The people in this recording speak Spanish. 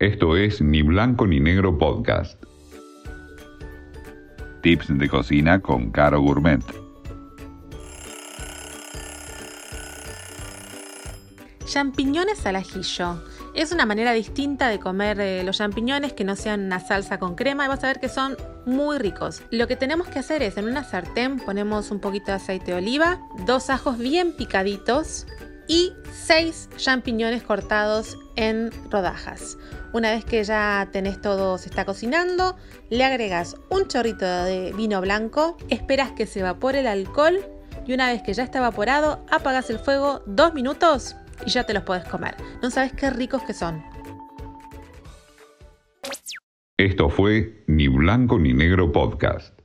Esto es Ni Blanco ni Negro Podcast. Tips de cocina con Caro Gourmet. Champiñones al ajillo. Es una manera distinta de comer eh, los champiñones que no sean una salsa con crema y vas a ver que son muy ricos. Lo que tenemos que hacer es en una sartén ponemos un poquito de aceite de oliva, dos ajos bien picaditos y seis champiñones cortados en rodajas. Una vez que ya tenés todo, se está cocinando, le agregas un chorrito de vino blanco, esperas que se evapore el alcohol y una vez que ya está evaporado, apagas el fuego dos minutos y ya te los puedes comer. No sabes qué ricos que son. Esto fue Ni Blanco ni Negro Podcast.